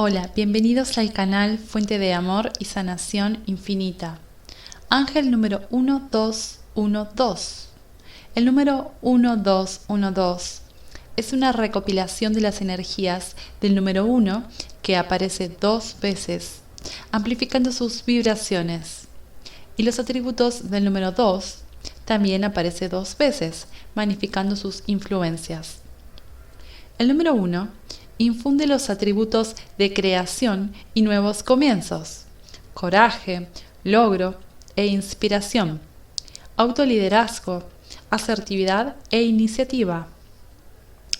Hola, bienvenidos al canal Fuente de Amor y Sanación Infinita. Ángel número 1212. El número 1212 es una recopilación de las energías del número 1 que aparece dos veces, amplificando sus vibraciones. Y los atributos del número 2 también aparece dos veces, magnificando sus influencias. El número 1 infunde los atributos de creación y nuevos comienzos, coraje, logro e inspiración, autoliderazgo, asertividad e iniciativa.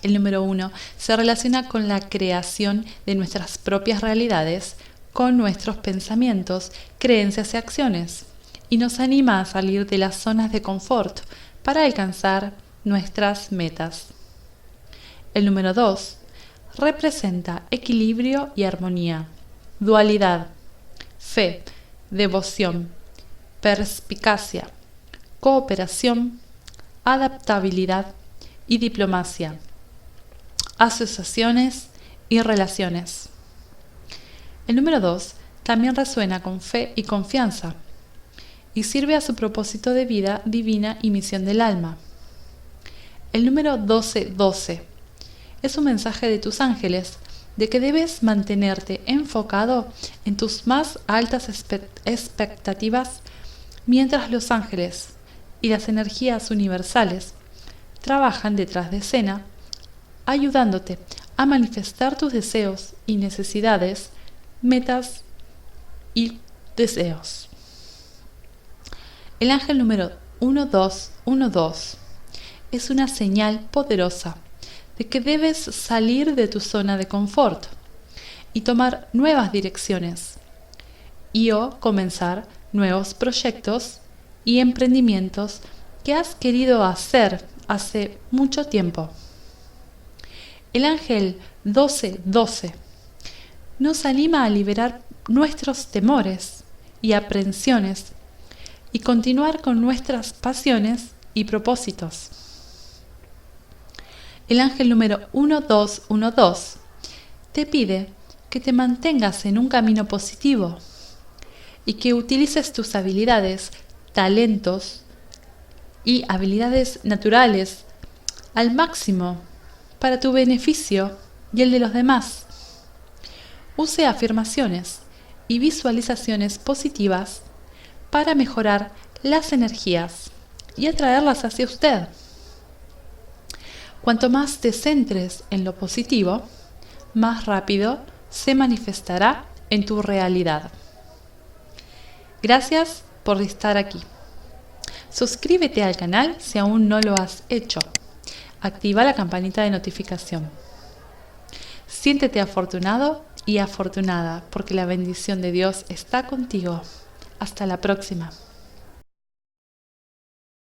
El número uno se relaciona con la creación de nuestras propias realidades, con nuestros pensamientos, creencias y acciones, y nos anima a salir de las zonas de confort para alcanzar nuestras metas. El número dos representa equilibrio y armonía, dualidad, fe, devoción, perspicacia, cooperación, adaptabilidad. Y diplomacia, asociaciones y relaciones. El número 2 también resuena con fe y confianza. Y sirve a su propósito de vida divina y misión del alma. El número 1212 es un mensaje de tus ángeles de que debes mantenerte enfocado en tus más altas expectativas mientras los ángeles y las energías universales trabajan detrás de escena, ayudándote a manifestar tus deseos y necesidades, metas y deseos. El ángel número 1212 es una señal poderosa de que debes salir de tu zona de confort y tomar nuevas direcciones y o comenzar nuevos proyectos y emprendimientos que has querido hacer hace mucho tiempo. El ángel 1212 nos anima a liberar nuestros temores y aprensiones y continuar con nuestras pasiones y propósitos el ángel número 1212 te pide que te mantengas en un camino positivo y que utilices tus habilidades, talentos y habilidades naturales al máximo para tu beneficio y el de los demás. Use afirmaciones y visualizaciones positivas para mejorar las energías y atraerlas hacia usted. Cuanto más te centres en lo positivo, más rápido se manifestará en tu realidad. Gracias por estar aquí. Suscríbete al canal si aún no lo has hecho. Activa la campanita de notificación. Siéntete afortunado y afortunada porque la bendición de Dios está contigo. Hasta la próxima.